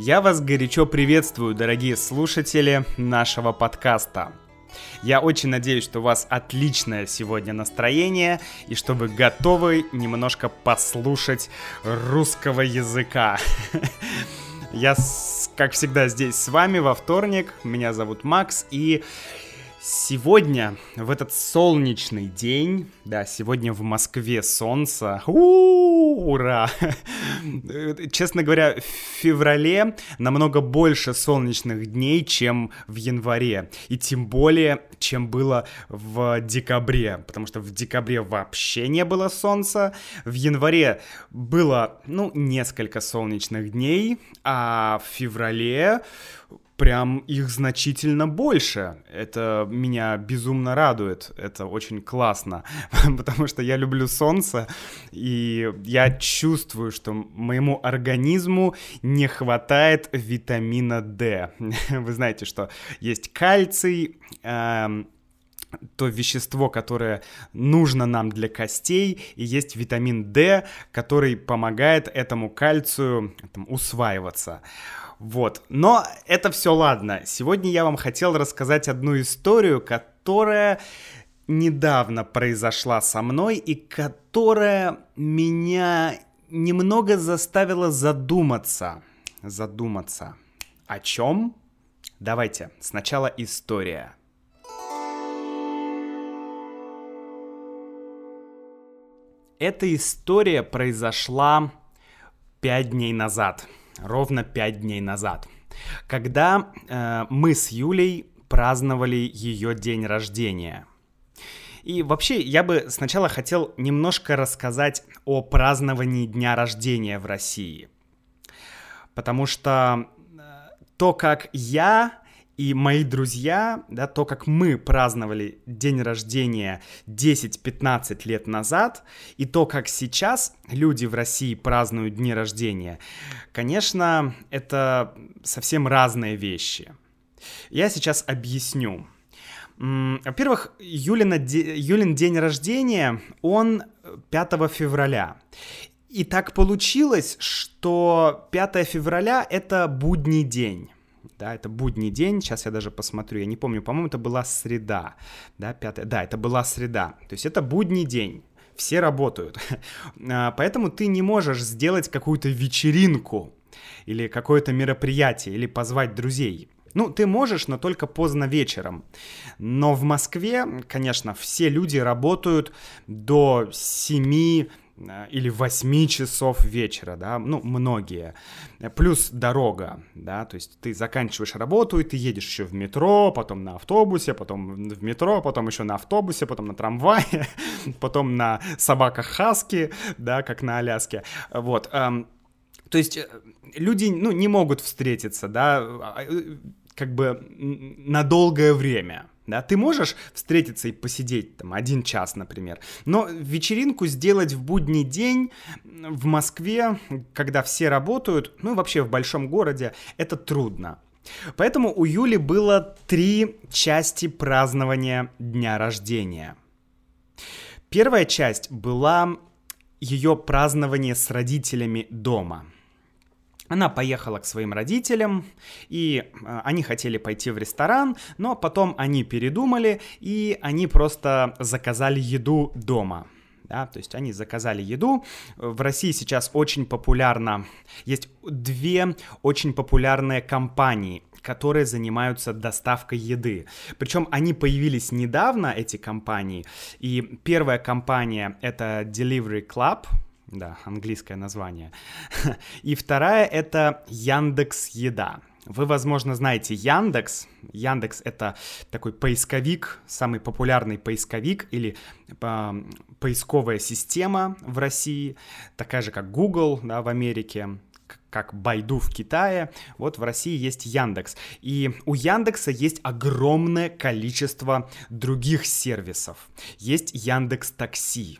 Я вас горячо приветствую, дорогие слушатели нашего подкаста. Я очень надеюсь, что у вас отличное сегодня настроение и что вы готовы немножко послушать русского языка. Я, как всегда, здесь с вами во вторник. Меня зовут Макс, и Сегодня, в этот солнечный день, да, сегодня в Москве солнце, У-у-у, ура! Честно говоря, в феврале намного больше солнечных дней, чем в январе, и тем более, чем было в декабре, потому что в декабре вообще не было солнца, в январе было, ну, несколько солнечных дней, а в феврале прям их значительно больше. Это меня безумно радует. Это очень классно, потому что я люблю солнце, и я чувствую, что моему организму не хватает витамина D. Вы знаете, что есть кальций, эм, то вещество, которое нужно нам для костей, и есть витамин D, который помогает этому кальцию там, усваиваться. Вот. Но это все ладно. Сегодня я вам хотел рассказать одну историю, которая недавно произошла со мной и которая меня немного заставила задуматься. Задуматься. О чем? Давайте, сначала история. Эта история произошла пять дней назад ровно пять дней назад, когда э, мы с Юлей праздновали ее день рождения. И вообще, я бы сначала хотел немножко рассказать о праздновании дня рождения в России. Потому что э, то, как я и мои друзья, да, то, как мы праздновали день рождения 10-15 лет назад, и то, как сейчас люди в России празднуют дни рождения, конечно, это совсем разные вещи. Я сейчас объясню. Во-первых, Юлина, Юлин день рождения, он 5 февраля. И так получилось, что 5 февраля — это будний день да, это будний день, сейчас я даже посмотрю, я не помню, по-моему, это была среда, да, пятая, да, это была среда, то есть это будний день, все работают, а, поэтому ты не можешь сделать какую-то вечеринку или какое-то мероприятие, или позвать друзей, ну, ты можешь, но только поздно вечером. Но в Москве, конечно, все люди работают до 7 Э, или 8 часов вечера, да, ну, многие. Плюс дорога, да, то есть ты заканчиваешь работу, и ты едешь еще в метро, потом на автобусе, потом в метро, потом еще на автобусе, потом на трамвае, потом на собаках Хаски, да, как на Аляске, вот. Эм, то есть э, люди, ну, не могут встретиться, да, а, э, как бы на долгое время, да, ты можешь встретиться и посидеть там один час, например, но вечеринку сделать в будний день в Москве, когда все работают, ну и вообще в большом городе, это трудно. Поэтому у Юли было три части празднования дня рождения. Первая часть была ее празднование с родителями дома – она поехала к своим родителям, и э, они хотели пойти в ресторан, но потом они передумали, и они просто заказали еду дома. Да, то есть они заказали еду. В России сейчас очень популярно, есть две очень популярные компании, которые занимаются доставкой еды. Причем они появились недавно, эти компании. И первая компания это Delivery Club, да, английское название. И вторая это Яндекс Еда. Вы, возможно, знаете Яндекс. Яндекс — это такой поисковик, самый популярный поисковик или э, поисковая система в России, такая же, как Google да, в Америке, как Байду в Китае, вот в России есть Яндекс. И у Яндекса есть огромное количество других сервисов. Есть Яндекс Такси,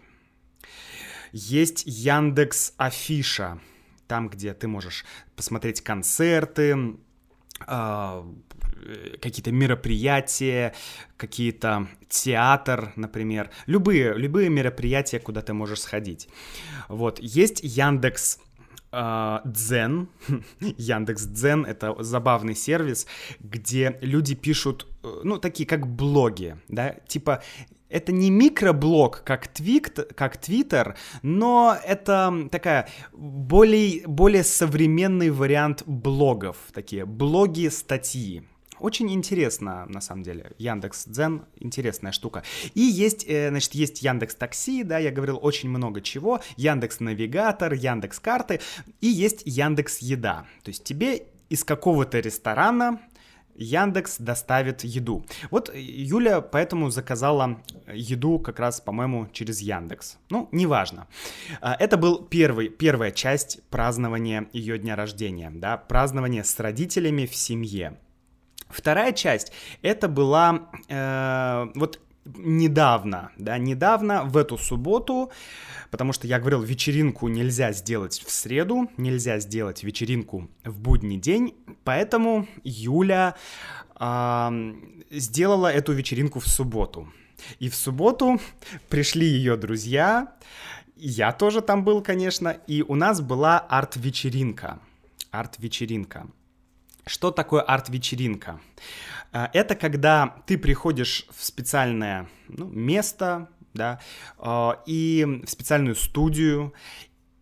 есть Яндекс Афиша, там, где ты можешь посмотреть концерты, а, какие-то мероприятия, какие-то театр, например, любые, любые мероприятия, куда ты можешь сходить. Вот, есть Яндекс а, Дзен, Яндекс Дзен, это забавный сервис, где люди пишут, э, ну, такие как блоги, да, типа это не микроблог, как, твит, как Твиттер, но это такая более, более современный вариант блогов, такие блоги, статьи. Очень интересно, на самом деле. Яндекс Дзен интересная штука. И есть, э, значит, есть Яндекс Такси, да, я говорил очень много чего. Яндекс Навигатор, Яндекс Карты и есть Яндекс Еда. То есть тебе из какого-то ресторана Яндекс доставит еду. Вот Юля поэтому заказала еду как раз, по-моему, через Яндекс. Ну, неважно. А, это был первый, первая часть празднования ее дня рождения, да, празднование с родителями в семье. Вторая часть, это была э, вот недавно, да, недавно, в эту субботу, потому что я говорил, вечеринку нельзя сделать в среду, нельзя сделать вечеринку в будний день, поэтому Юля э, сделала эту вечеринку в субботу. И в субботу пришли ее друзья, я тоже там был, конечно, и у нас была арт-вечеринка. Арт-вечеринка. Что такое арт-вечеринка? А, это когда ты приходишь в специальное ну, место, да, а, и в специальную студию,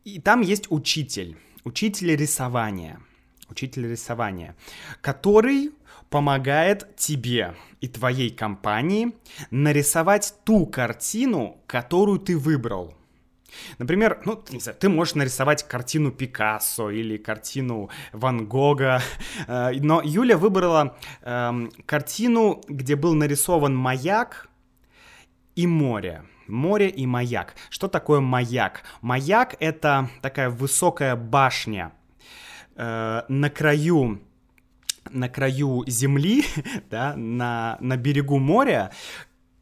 и там есть учитель, учитель рисования, учитель рисования, который помогает тебе и твоей компании нарисовать ту картину, которую ты выбрал. Например, ну, не знаю, ты можешь нарисовать картину Пикассо или картину Ван Гога, э, но Юля выбрала э, картину, где был нарисован маяк и море. Море и маяк. Что такое маяк? Маяк — это такая высокая башня э, на краю на краю земли, да, на, на берегу моря,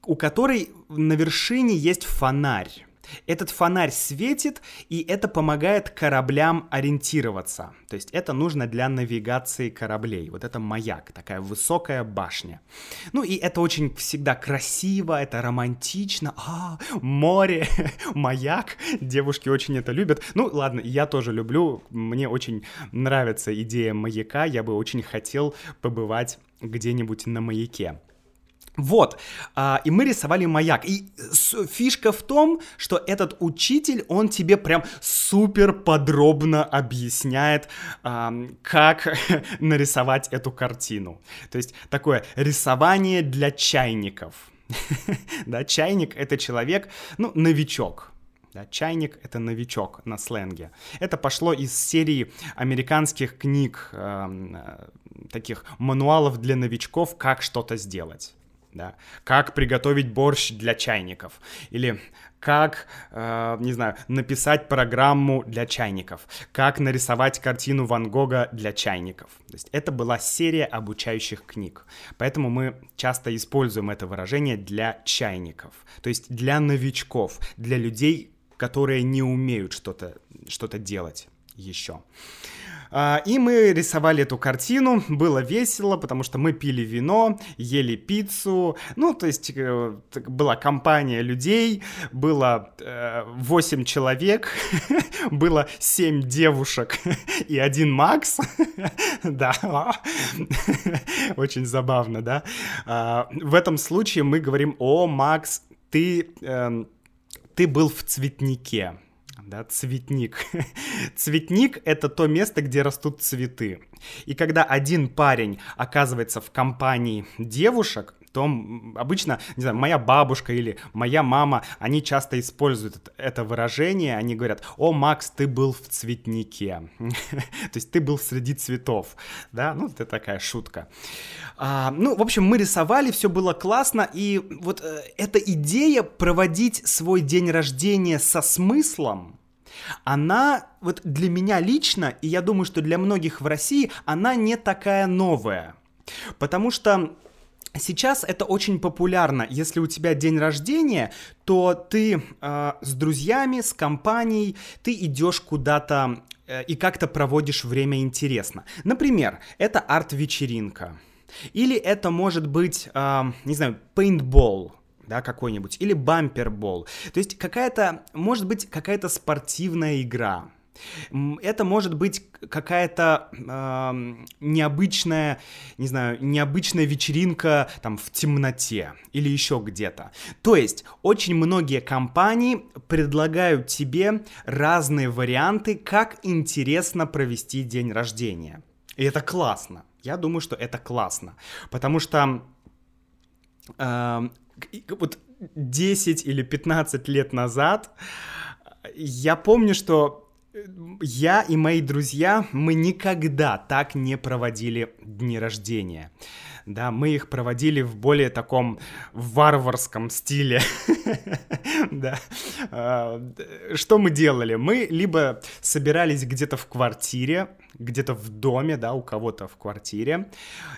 у которой на вершине есть фонарь. Этот фонарь светит, и это помогает кораблям ориентироваться. То есть это нужно для навигации кораблей. Вот это маяк, такая высокая башня. Ну и это очень всегда красиво, это романтично. А, море, маяк. Девушки очень это любят. Ну ладно, я тоже люблю. Мне очень нравится идея маяка. Я бы очень хотел побывать где-нибудь на маяке. Вот, а, и мы рисовали маяк. И фишка в том, что этот учитель, он тебе прям супер подробно объясняет, а, как нарисовать эту картину. То есть такое рисование для чайников. Да, чайник — это человек, ну, новичок, да, чайник — это новичок на сленге. Это пошло из серии американских книг, э, таких мануалов для новичков, как что-то сделать да, как приготовить борщ для чайников, или как, э, не знаю, написать программу для чайников, как нарисовать картину Ван Гога для чайников. То есть это была серия обучающих книг, поэтому мы часто используем это выражение для чайников, то есть для новичков, для людей, которые не умеют что-то что делать еще. А, и мы рисовали эту картину, было весело, потому что мы пили вино, ели пиццу, ну, то есть э, была компания людей, было 8 э, человек, было 7 девушек и один Макс, да, очень забавно, да. А, в этом случае мы говорим, о, Макс, ты, эм, ты был в цветнике, да, цветник. Цветник — это то место, где растут цветы. И когда один парень оказывается в компании девушек, то обычно, не знаю, моя бабушка или моя мама, они часто используют это выражение, они говорят, о, Макс, ты был в цветнике, то есть ты был среди цветов, да, ну, это такая шутка. А, ну, в общем, мы рисовали, все было классно, и вот э, эта идея проводить свой день рождения со смыслом, она вот для меня лично, и я думаю, что для многих в России, она не такая новая. Потому что Сейчас это очень популярно. Если у тебя день рождения, то ты э, с друзьями, с компанией, ты идешь куда-то э, и как-то проводишь время интересно. Например, это арт-вечеринка. Или это может быть, э, не знаю, пейнтбол да, какой-нибудь, или бампербол. То есть какая-то, может быть, какая-то спортивная игра. Это может быть какая-то э, необычная, не знаю, необычная вечеринка там в темноте или еще где-то. То есть очень многие компании предлагают тебе разные варианты, как интересно провести день рождения. И это классно. Я думаю, что это классно, потому что э, вот 10 или 15 лет назад я помню, что я и мои друзья, мы никогда так не проводили дни рождения. Да, мы их проводили в более таком варварском стиле. Да. А, что мы делали? Мы либо собирались где-то в квартире, где-то в доме, да, у кого-то в квартире,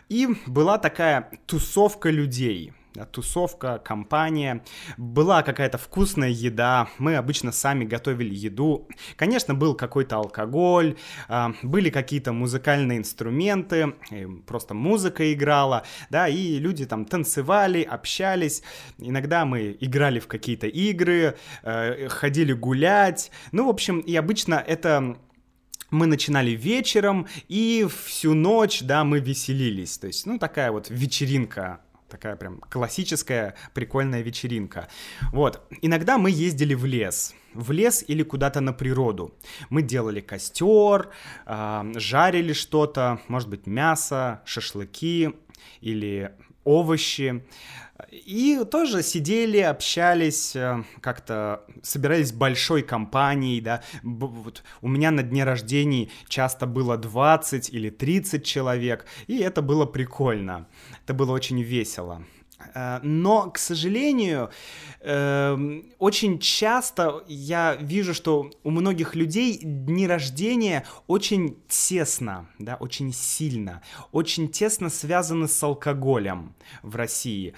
и была такая тусовка людей — тусовка, компания. Была какая-то вкусная еда, мы обычно сами готовили еду. Конечно, был какой-то алкоголь, а, были какие-то музыкальные инструменты, просто музыка играла, да, и люди там танцевали, общались. Иногда мы играли в какие-то игры, э, ходили гулять. Ну, в общем, и обычно это мы начинали вечером, и всю ночь, да, мы веселились. То есть, ну, такая вот вечеринка такая прям классическая прикольная вечеринка. Вот, иногда мы ездили в лес, в лес или куда-то на природу. Мы делали костер, э, жарили что-то, может быть, мясо, шашлыки или овощи. И тоже сидели, общались, э, как-то собирались большой компанией, да. Вот у меня на дне рождения часто было 20 или 30 человек, и это было прикольно. Это было очень весело. Э, но, к сожалению, эм, очень часто я вижу, что у многих людей дни рождения очень тесно, да, очень сильно, очень тесно связаны с алкоголем в России.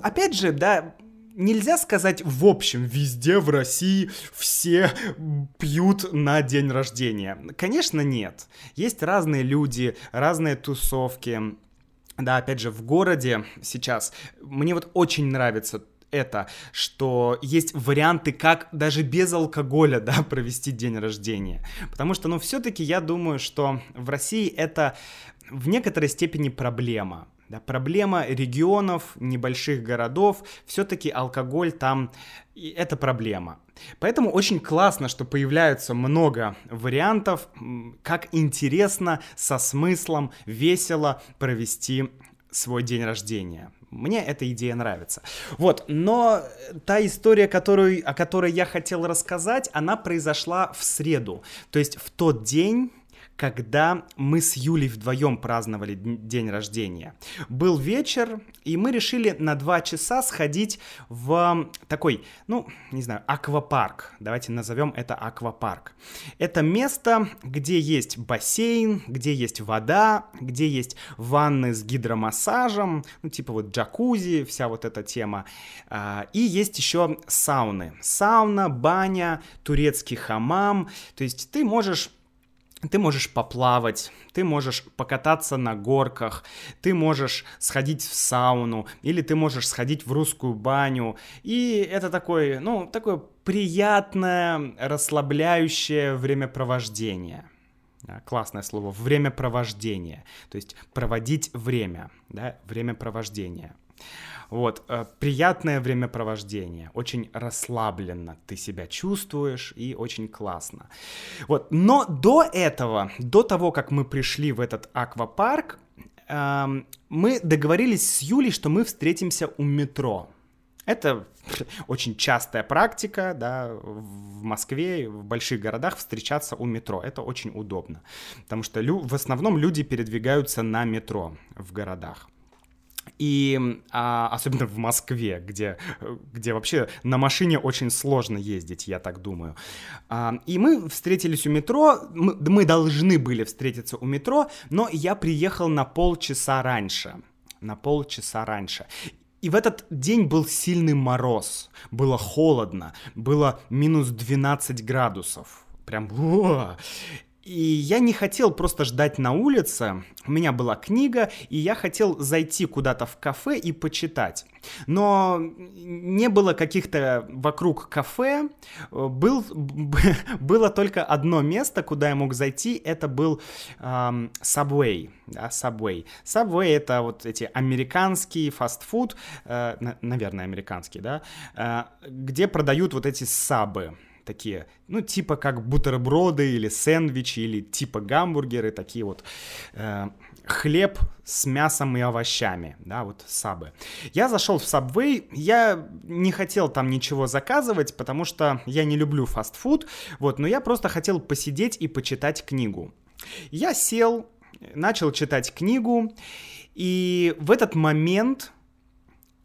Опять же, да, нельзя сказать в общем, везде в России все пьют на день рождения. Конечно, нет. Есть разные люди, разные тусовки. Да, опять же, в городе сейчас мне вот очень нравится это, что есть варианты, как даже без алкоголя, да, провести день рождения. Потому что, ну, все-таки я думаю, что в России это в некоторой степени проблема. Да, проблема регионов, небольших городов, все-таки алкоголь там это проблема. Поэтому очень классно, что появляются много вариантов, как интересно, со смыслом, весело провести свой день рождения. Мне эта идея нравится. Вот, но та история, которую, о которой я хотел рассказать, она произошла в среду. То есть в тот день, когда мы с Юлей вдвоем праздновали день рождения. Был вечер, и мы решили на два часа сходить в такой, ну, не знаю, аквапарк. Давайте назовем это аквапарк. Это место, где есть бассейн, где есть вода, где есть ванны с гидромассажем, ну, типа вот джакузи, вся вот эта тема. А, и есть еще сауны. Сауна, баня, турецкий хамам. То есть ты можешь ты можешь поплавать, ты можешь покататься на горках, ты можешь сходить в сауну, или ты можешь сходить в русскую баню. И это такое, ну, такое приятное, расслабляющее времяпровождение. Классное слово, времяпровождение. То есть проводить время, да, времяпровождение. Вот, э, приятное времяпровождение, очень расслабленно ты себя чувствуешь и очень классно. Вот, но до этого, до того, как мы пришли в этот аквапарк, эм, мы договорились с Юлей, что мы встретимся у метро. Это очень частая практика, да, в Москве, в больших городах встречаться у метро. Это очень удобно, потому что лю- в основном люди передвигаются на метро в городах. И а, особенно в Москве, где, где вообще на машине очень сложно ездить, я так думаю. А, и мы встретились у метро, мы, мы должны были встретиться у метро, но я приехал на полчаса раньше. На полчаса раньше. И в этот день был сильный мороз, было холодно, было минус 12 градусов. Прям... И я не хотел просто ждать на улице. У меня была книга, и я хотел зайти куда-то в кафе и почитать. Но не было каких-то вокруг кафе. Был, было только одно место, куда я мог зайти. Это был эм, Subway. Да, Subway. Subway это вот эти американские фастфуд, э, наверное, американские, да, э, где продают вот эти сабы такие, ну, типа как бутерброды или сэндвичи, или типа гамбургеры, такие вот э, хлеб с мясом и овощами, да, вот сабы. Я зашел в Subway, я не хотел там ничего заказывать, потому что я не люблю фастфуд, вот, но я просто хотел посидеть и почитать книгу. Я сел, начал читать книгу, и в этот момент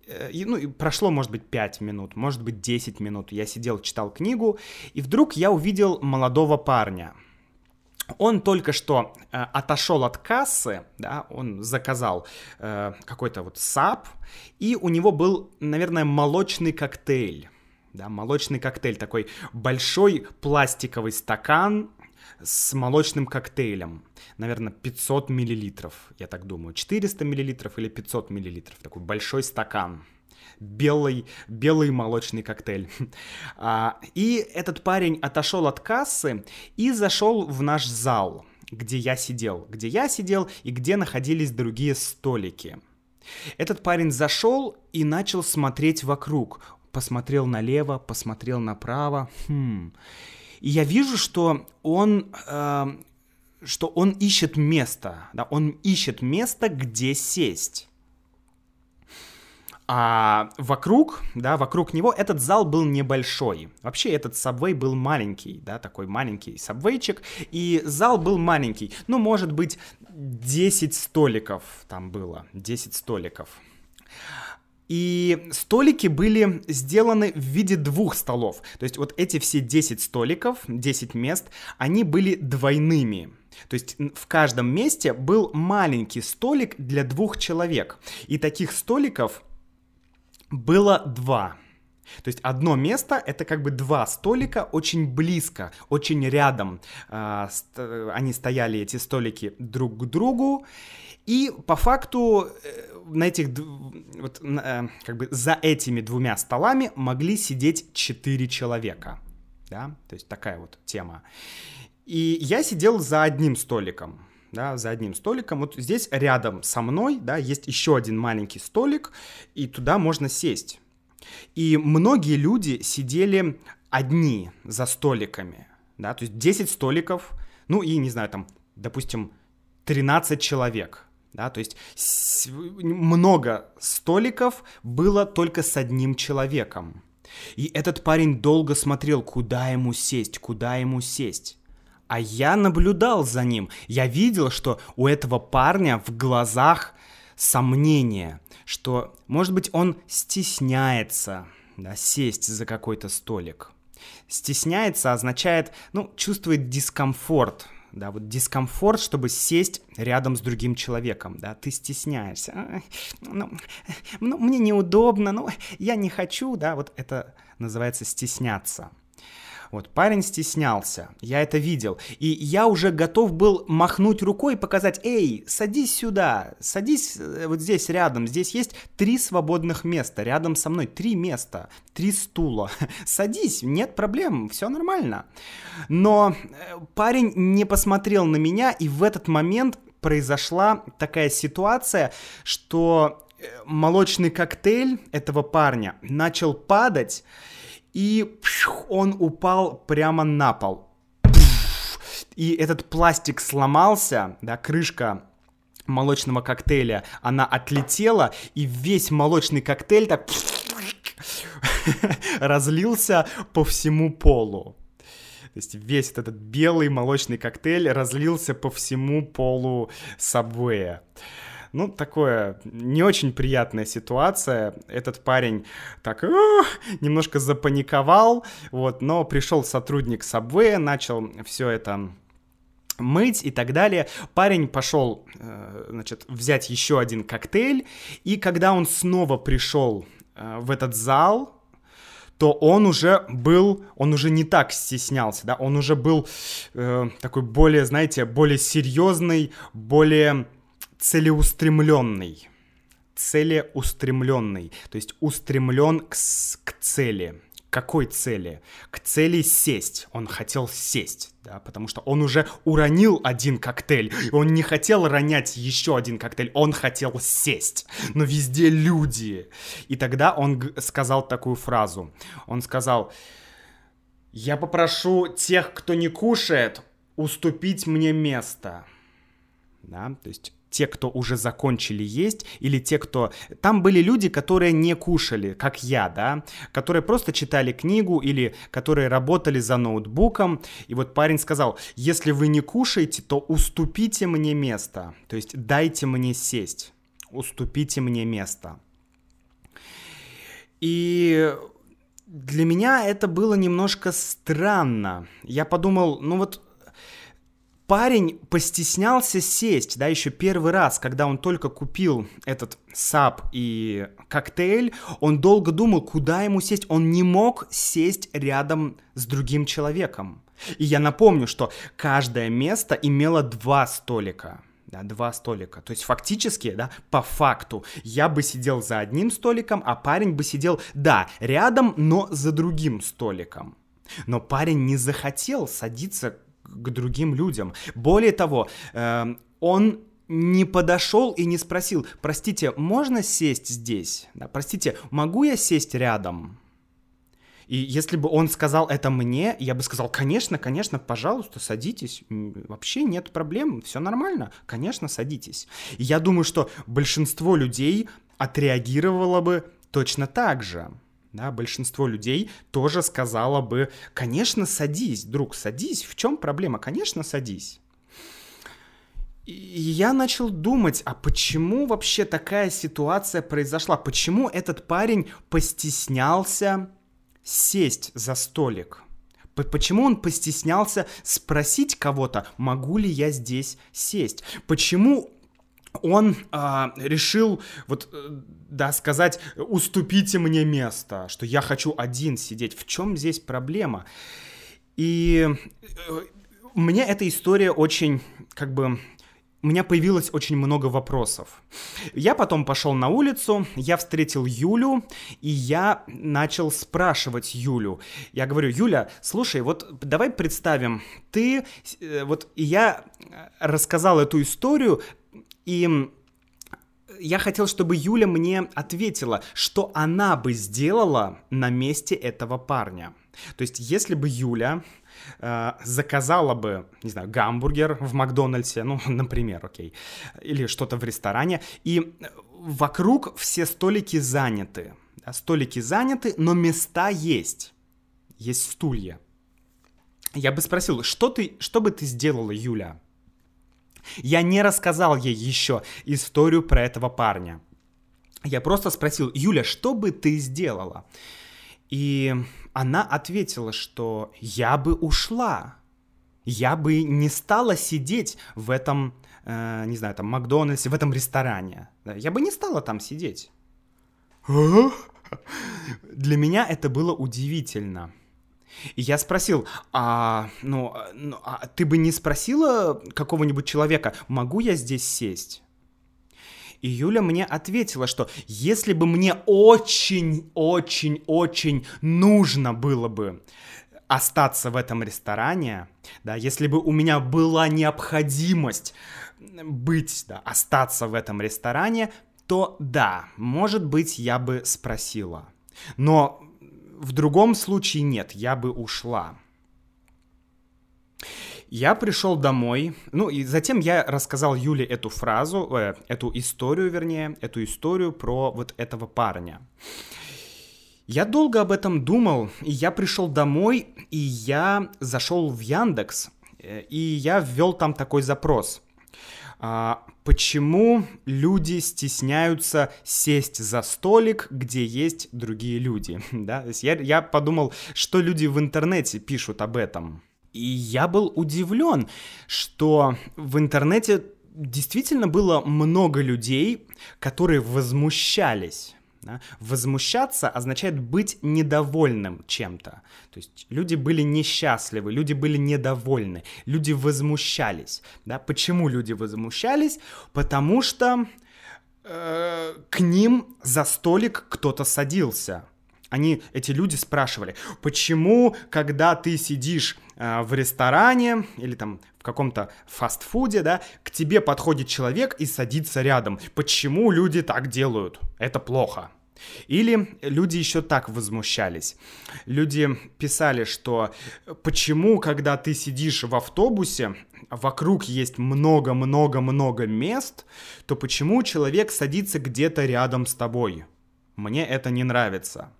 Э, ну, прошло, может быть, 5 минут, может быть, 10 минут. Я сидел, читал книгу, и вдруг я увидел молодого парня. Он только что э, отошел от кассы, да, он заказал э, какой-то вот сап, и у него был, наверное, молочный коктейль. Да, молочный коктейль, такой большой пластиковый стакан с молочным коктейлем. Наверное, 500 миллилитров, я так думаю. 400 миллилитров или 500 миллилитров. Такой большой стакан белый, белый молочный коктейль. А, и этот парень отошел от кассы и зашел в наш зал, где я сидел, где я сидел и где находились другие столики. Этот парень зашел и начал смотреть вокруг. Посмотрел налево, посмотрел направо. Хм. И я вижу, что он, э, что он ищет место, да, он ищет место, где сесть. А вокруг, да, вокруг него этот зал был небольшой. Вообще этот сабвей был маленький, да, такой маленький сабвейчик. И зал был маленький. Ну, может быть, 10 столиков там было. 10 столиков. И столики были сделаны в виде двух столов. То есть вот эти все 10 столиков, 10 мест, они были двойными. То есть в каждом месте был маленький столик для двух человек. И таких столиков было два. То есть одно место — это как бы два столика очень близко, очень рядом. А, они стояли, эти столики, друг к другу. И по факту э, на этих, вот, э, как бы за этими двумя столами могли сидеть четыре человека. Да, то есть такая вот тема. И я сидел за одним столиком да, за одним столиком. Вот здесь рядом со мной, да, есть еще один маленький столик, и туда можно сесть. И многие люди сидели одни за столиками, да, то есть 10 столиков, ну и, не знаю, там, допустим, 13 человек, да, то есть много столиков было только с одним человеком. И этот парень долго смотрел, куда ему сесть, куда ему сесть. А я наблюдал за ним. Я видел, что у этого парня в глазах сомнение, что, может быть, он стесняется да, сесть за какой-то столик. Стесняется означает, ну, чувствует дискомфорт, да, вот дискомфорт, чтобы сесть рядом с другим человеком, да, ты стесняешься, ну, ну, мне неудобно, ну, я не хочу, да, вот это называется стесняться. Вот, парень стеснялся, я это видел, и я уже готов был махнуть рукой и показать, эй, садись сюда, садись э, вот здесь рядом, здесь есть три свободных места, рядом со мной три места, три стула, садись, нет проблем, все нормально. Но э, парень не посмотрел на меня, и в этот момент произошла такая ситуация, что э, молочный коктейль этого парня начал падать, и он упал прямо на пол. И этот пластик сломался, да, крышка молочного коктейля, она отлетела, и весь молочный коктейль так разлился по всему полу. То есть весь этот белый молочный коктейль разлился по всему полу сабвея. Ну, такое не очень приятная ситуация. Этот парень так немножко запаниковал, вот, но пришел сотрудник Subway, начал все это мыть и так далее. Парень пошел, э, значит, взять еще один коктейль, и когда он снова пришел э, в этот зал, то он уже был, он уже не так стеснялся, да, он уже был э, такой более, знаете, более серьезный, более целеустремленный. Целеустремленный, то есть устремлен к, к цели какой цели? К цели сесть. Он хотел сесть, да, потому что он уже уронил один коктейль. Он не хотел ронять еще один коктейль, он хотел сесть. Но везде люди. И тогда он сказал такую фразу. Он сказал, я попрошу тех, кто не кушает, уступить мне место. Да, то есть те, кто уже закончили есть, или те, кто... Там были люди, которые не кушали, как я, да, которые просто читали книгу или которые работали за ноутбуком. И вот парень сказал, если вы не кушаете, то уступите мне место, то есть дайте мне сесть, уступите мне место. И для меня это было немножко странно. Я подумал, ну вот парень постеснялся сесть, да, еще первый раз, когда он только купил этот сап и коктейль, он долго думал, куда ему сесть. Он не мог сесть рядом с другим человеком. И я напомню, что каждое место имело два столика. Да, два столика. То есть фактически, да, по факту, я бы сидел за одним столиком, а парень бы сидел, да, рядом, но за другим столиком. Но парень не захотел садиться к другим людям. Более того, э, он не подошел и не спросил, простите, можно сесть здесь? Да, простите, могу я сесть рядом? И если бы он сказал это мне, я бы сказал, конечно, конечно, пожалуйста, садитесь. Вообще нет проблем, все нормально. Конечно, садитесь. И я думаю, что большинство людей отреагировало бы точно так же да, большинство людей тоже сказало бы, конечно, садись, друг, садись, в чем проблема, конечно, садись. И я начал думать, а почему вообще такая ситуация произошла? Почему этот парень постеснялся сесть за столик? Почему он постеснялся спросить кого-то, могу ли я здесь сесть? Почему он а, решил вот э, да сказать уступите мне место, что я хочу один сидеть. В чем здесь проблема? И э, мне эта история очень как бы у меня появилось очень много вопросов. Я потом пошел на улицу, я встретил Юлю, и я начал спрашивать Юлю. Я говорю, Юля, слушай, вот давай представим, ты, э, вот я рассказал эту историю, и я хотел, чтобы Юля мне ответила, что она бы сделала на месте этого парня. То есть, если бы Юля э, заказала бы, не знаю, гамбургер в Макдональдсе, ну, например, окей, или что-то в ресторане, и вокруг все столики заняты. Да, столики заняты, но места есть. Есть стулья. Я бы спросил, что, ты, что бы ты сделала, Юля? Я не рассказал ей еще историю про этого парня. Я просто спросил, Юля, что бы ты сделала? И она ответила, что я бы ушла. Я бы не стала сидеть в этом, э, не знаю, там, Макдональдсе, в этом ресторане. Я бы не стала там сидеть. Для меня это было удивительно. И я спросил, а, ну, ну, а ты бы не спросила какого-нибудь человека, могу я здесь сесть? И Юля мне ответила, что если бы мне очень-очень-очень нужно было бы остаться в этом ресторане, да, если бы у меня была необходимость быть, да, остаться в этом ресторане, то да, может быть, я бы спросила. Но в другом случае нет, я бы ушла. Я пришел домой, ну и затем я рассказал Юле эту фразу, э, эту историю, вернее, эту историю про вот этого парня. Я долго об этом думал, и я пришел домой, и я зашел в Яндекс, э, и я ввел там такой запрос. А, почему люди стесняются сесть за столик, где есть другие люди? да? То есть я, я подумал, что люди в интернете пишут об этом. И я был удивлен, что в интернете действительно было много людей, которые возмущались Да? Возмущаться означает быть недовольным чем-то. То есть люди были несчастливы, люди были недовольны, люди возмущались. Да? Почему люди возмущались? Потому что э, к ним за столик кто-то садился. Они, эти люди спрашивали, почему, когда ты сидишь в ресторане или там в каком-то фастфуде, да, к тебе подходит человек и садится рядом. Почему люди так делают? Это плохо. Или люди еще так возмущались. Люди писали, что почему, когда ты сидишь в автобусе, вокруг есть много-много-много мест, то почему человек садится где-то рядом с тобой? Мне это не нравится.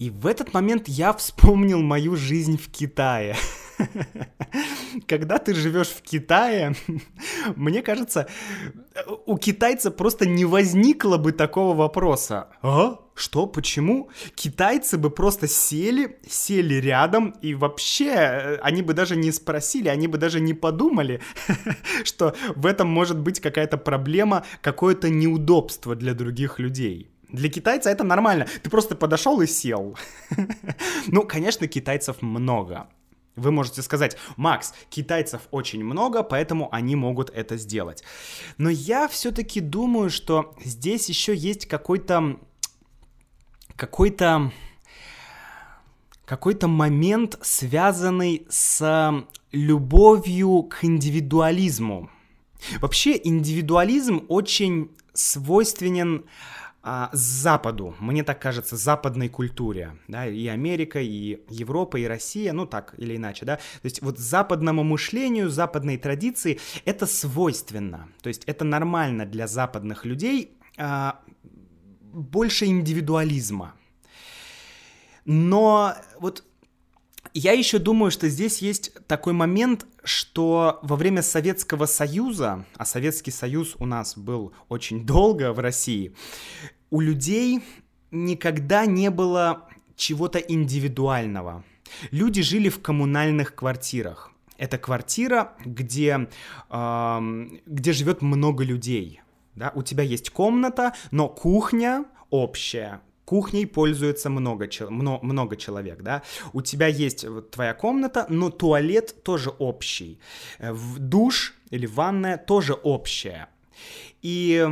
И в этот момент я вспомнил мою жизнь в Китае. Когда ты живешь в Китае, мне кажется, у китайца просто не возникло бы такого вопроса. А? Что? Почему? Китайцы бы просто сели, сели рядом, и вообще э, они бы даже не спросили, они бы даже не подумали, что в этом может быть какая-то проблема, какое-то неудобство для других людей. Для китайца это нормально. Ты просто подошел и сел. Ну, конечно, китайцев много. Вы можете сказать, Макс, китайцев очень много, поэтому они могут это сделать. Но я все-таки думаю, что здесь еще есть какой-то какой-то какой-то момент, связанный с любовью к индивидуализму. Вообще индивидуализм очень свойственен а, Западу, мне так кажется, западной культуре, да, и Америка, и Европа, и Россия, ну так или иначе, да, то есть вот западному мышлению, западной традиции это свойственно, то есть это нормально для западных людей а, больше индивидуализма. Но вот я еще думаю, что здесь есть такой момент, что во время Советского Союза, а Советский Союз у нас был очень долго в России, у людей никогда не было чего-то индивидуального. Люди жили в коммунальных квартирах. Это квартира, где, э, где живет много людей. Да? У тебя есть комната, но кухня общая, кухней пользуется много, много, много человек, да, у тебя есть твоя комната, но туалет тоже общий, э, душ или ванная тоже общая. И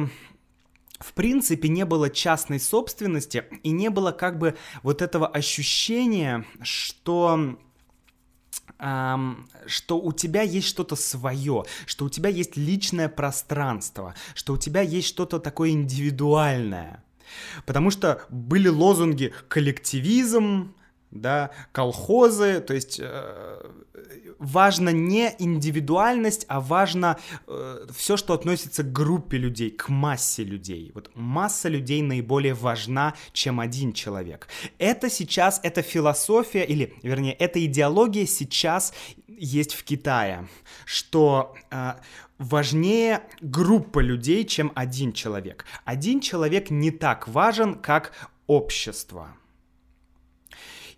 в принципе не было частной собственности и не было как бы вот этого ощущения, что что у тебя есть что-то свое, что у тебя есть личное пространство, что у тебя есть что-то такое индивидуальное. Потому что были лозунги коллективизм, да, колхозы, то есть э, важно не индивидуальность, а важно э, все, что относится к группе людей, к массе людей. Вот масса людей наиболее важна, чем один человек. Это сейчас, эта философия, или, вернее, эта идеология сейчас есть в Китае, что э, важнее группа людей, чем один человек. Один человек не так важен, как общество.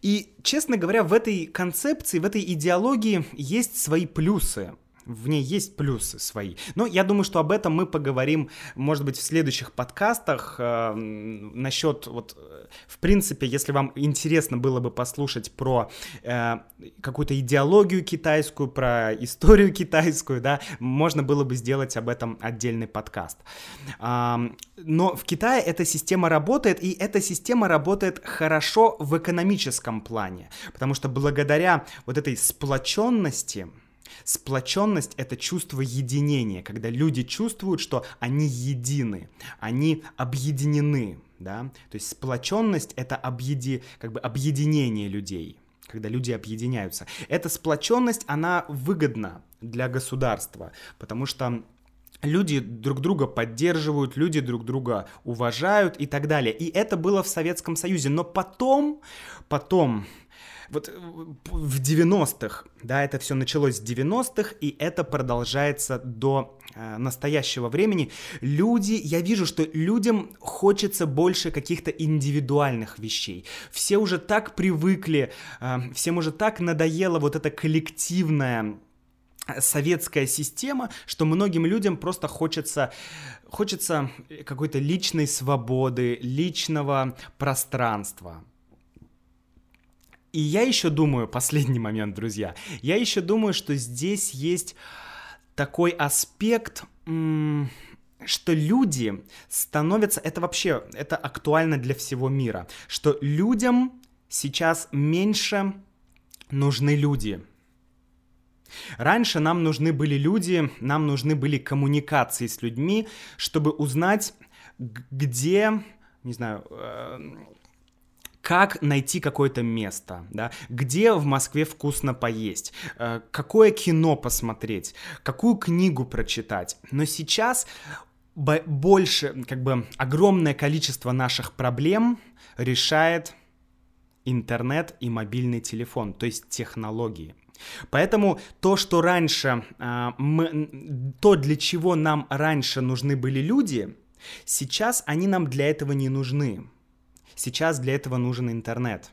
И, честно говоря, в этой концепции, в этой идеологии есть свои плюсы в ней есть плюсы свои. Но я думаю, что об этом мы поговорим, может быть, в следующих подкастах э, насчет вот, в принципе, если вам интересно было бы послушать про э, какую-то идеологию китайскую, про историю китайскую, да, можно было бы сделать об этом отдельный подкаст. Э, но в Китае эта система работает, и эта система работает хорошо в экономическом плане, потому что благодаря вот этой сплоченности, Сплоченность — это чувство единения, когда люди чувствуют, что они едины, они объединены, да, то есть сплоченность — это объеди, как бы объединение людей, когда люди объединяются. Эта сплоченность, она выгодна для государства, потому что люди друг друга поддерживают, люди друг друга уважают и так далее. И это было в Советском Союзе. Но потом, потом вот э, в 90-х, да, это все началось в 90-х, и это продолжается до э, настоящего времени. Люди, я вижу, что людям хочется больше каких-то индивидуальных вещей. Все уже так привыкли, э, всем уже так надоело вот это коллективное советская система, что многим людям просто хочется, хочется какой-то личной свободы, личного пространства. И я еще думаю, последний момент, друзья, я еще думаю, что здесь есть такой аспект, что люди становятся, это вообще, это актуально для всего мира, что людям сейчас меньше нужны люди. Раньше нам нужны были люди, нам нужны были коммуникации с людьми, чтобы узнать, где, не знаю, э, как найти какое-то место, да, где в Москве вкусно поесть, э, какое кино посмотреть, какую книгу прочитать. Но сейчас больше, как бы огромное количество наших проблем решает интернет и мобильный телефон, то есть технологии. Поэтому то, что раньше, э, мы, то, для чего нам раньше нужны были люди, сейчас они нам для этого не нужны. Сейчас для этого нужен интернет.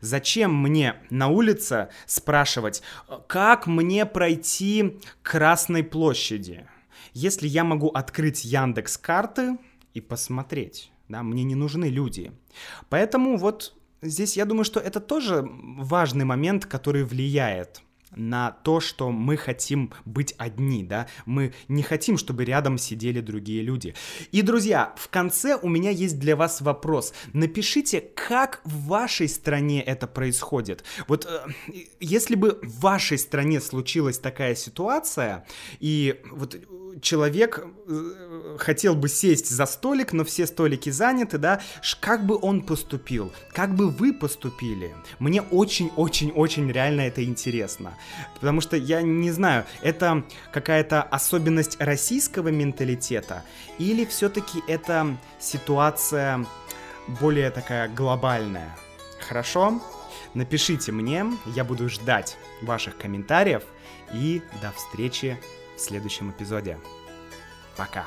Зачем мне на улице спрашивать, как мне пройти к Красной площади, если я могу открыть Яндекс карты и посмотреть? Да, мне не нужны люди. Поэтому вот здесь я думаю, что это тоже важный момент, который влияет на то, что мы хотим быть одни, да, мы не хотим, чтобы рядом сидели другие люди. И, друзья, в конце у меня есть для вас вопрос. Напишите, как в вашей стране это происходит. Вот э, если бы в вашей стране случилась такая ситуация, и вот человек э, хотел бы сесть за столик, но все столики заняты, да, как бы он поступил? Как бы вы поступили? Мне очень-очень-очень реально это интересно. Потому что я не знаю, это какая-то особенность российского менталитета или все-таки это ситуация более такая глобальная? Хорошо? Напишите мне, я буду ждать ваших комментариев и до встречи в следующем эпизоде. Пока!